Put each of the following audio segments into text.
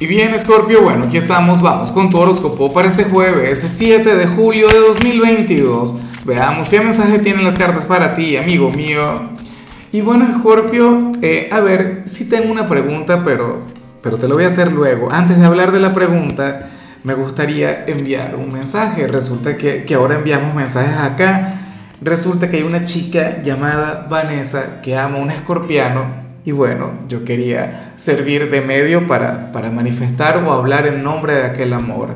Y bien, Scorpio, bueno, aquí estamos, vamos con tu horóscopo para este jueves, 7 de julio de 2022. Veamos qué mensaje tienen las cartas para ti, amigo mío. Y bueno, Scorpio, eh, a ver, si tengo una pregunta, pero, pero te lo voy a hacer luego. Antes de hablar de la pregunta, me gustaría enviar un mensaje. Resulta que, que ahora enviamos mensajes acá. Resulta que hay una chica llamada Vanessa que ama a un escorpiano y bueno, yo quería servir de medio para, para manifestar o hablar en nombre de aquel amor.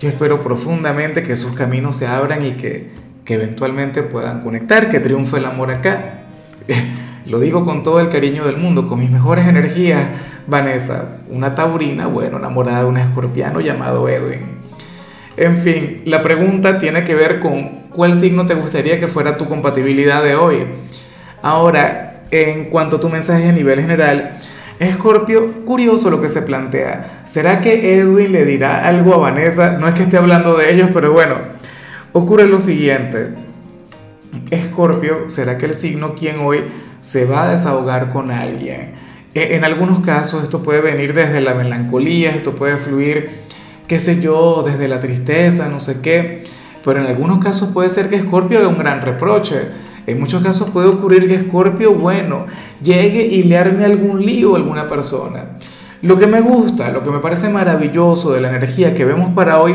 Yo espero profundamente que sus caminos se abran y que, que eventualmente puedan conectar, que triunfe el amor acá. Lo digo con todo el cariño del mundo, con mis mejores energías, Vanessa, una taurina, bueno, enamorada de un escorpiano llamado Edwin. En fin, la pregunta tiene que ver con cuál signo te gustaría que fuera tu compatibilidad de hoy. Ahora, en cuanto a tu mensaje a nivel general, Escorpio, curioso lo que se plantea. ¿Será que Edwin le dirá algo a Vanessa? No es que esté hablando de ellos, pero bueno, ocurre lo siguiente. Escorpio, ¿será que el signo quien hoy se va a desahogar con alguien? E, en algunos casos esto puede venir desde la melancolía, esto puede fluir, qué sé yo, desde la tristeza, no sé qué, pero en algunos casos puede ser que Escorpio haga un gran reproche en muchos casos puede ocurrir que Escorpio, bueno, llegue y le arme algún lío a alguna persona. Lo que me gusta, lo que me parece maravilloso de la energía que vemos para hoy,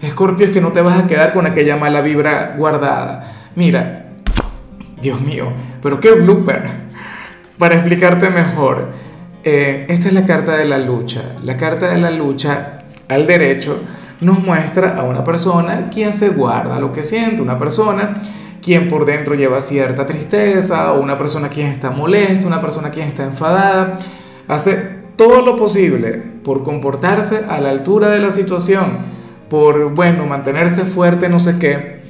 Escorpio, es que no te vas a quedar con aquella mala vibra guardada. Mira, Dios mío, pero qué blooper. Para explicarte mejor, eh, esta es la carta de la lucha. La carta de la lucha al derecho nos muestra a una persona quien se guarda lo que siente, una persona quien por dentro lleva cierta tristeza, o una persona quien está molesta, una persona quien está enfadada, hace todo lo posible por comportarse a la altura de la situación, por, bueno, mantenerse fuerte, no sé qué,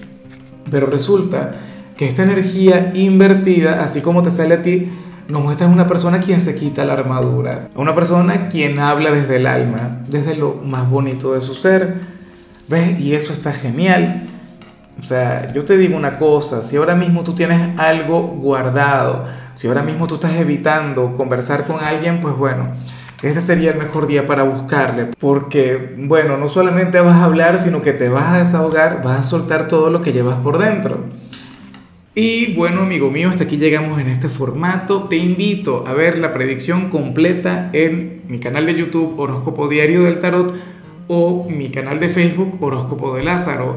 pero resulta que esta energía invertida, así como te sale a ti, nos muestra una persona quien se quita la armadura, una persona quien habla desde el alma, desde lo más bonito de su ser, ¿ves? Y eso está genial. O sea, yo te digo una cosa, si ahora mismo tú tienes algo guardado, si ahora mismo tú estás evitando conversar con alguien, pues bueno, este sería el mejor día para buscarle, porque bueno, no solamente vas a hablar, sino que te vas a desahogar, vas a soltar todo lo que llevas por dentro. Y bueno, amigo mío, hasta aquí llegamos en este formato. Te invito a ver la predicción completa en mi canal de YouTube Horóscopo Diario del Tarot o mi canal de Facebook Horóscopo de Lázaro.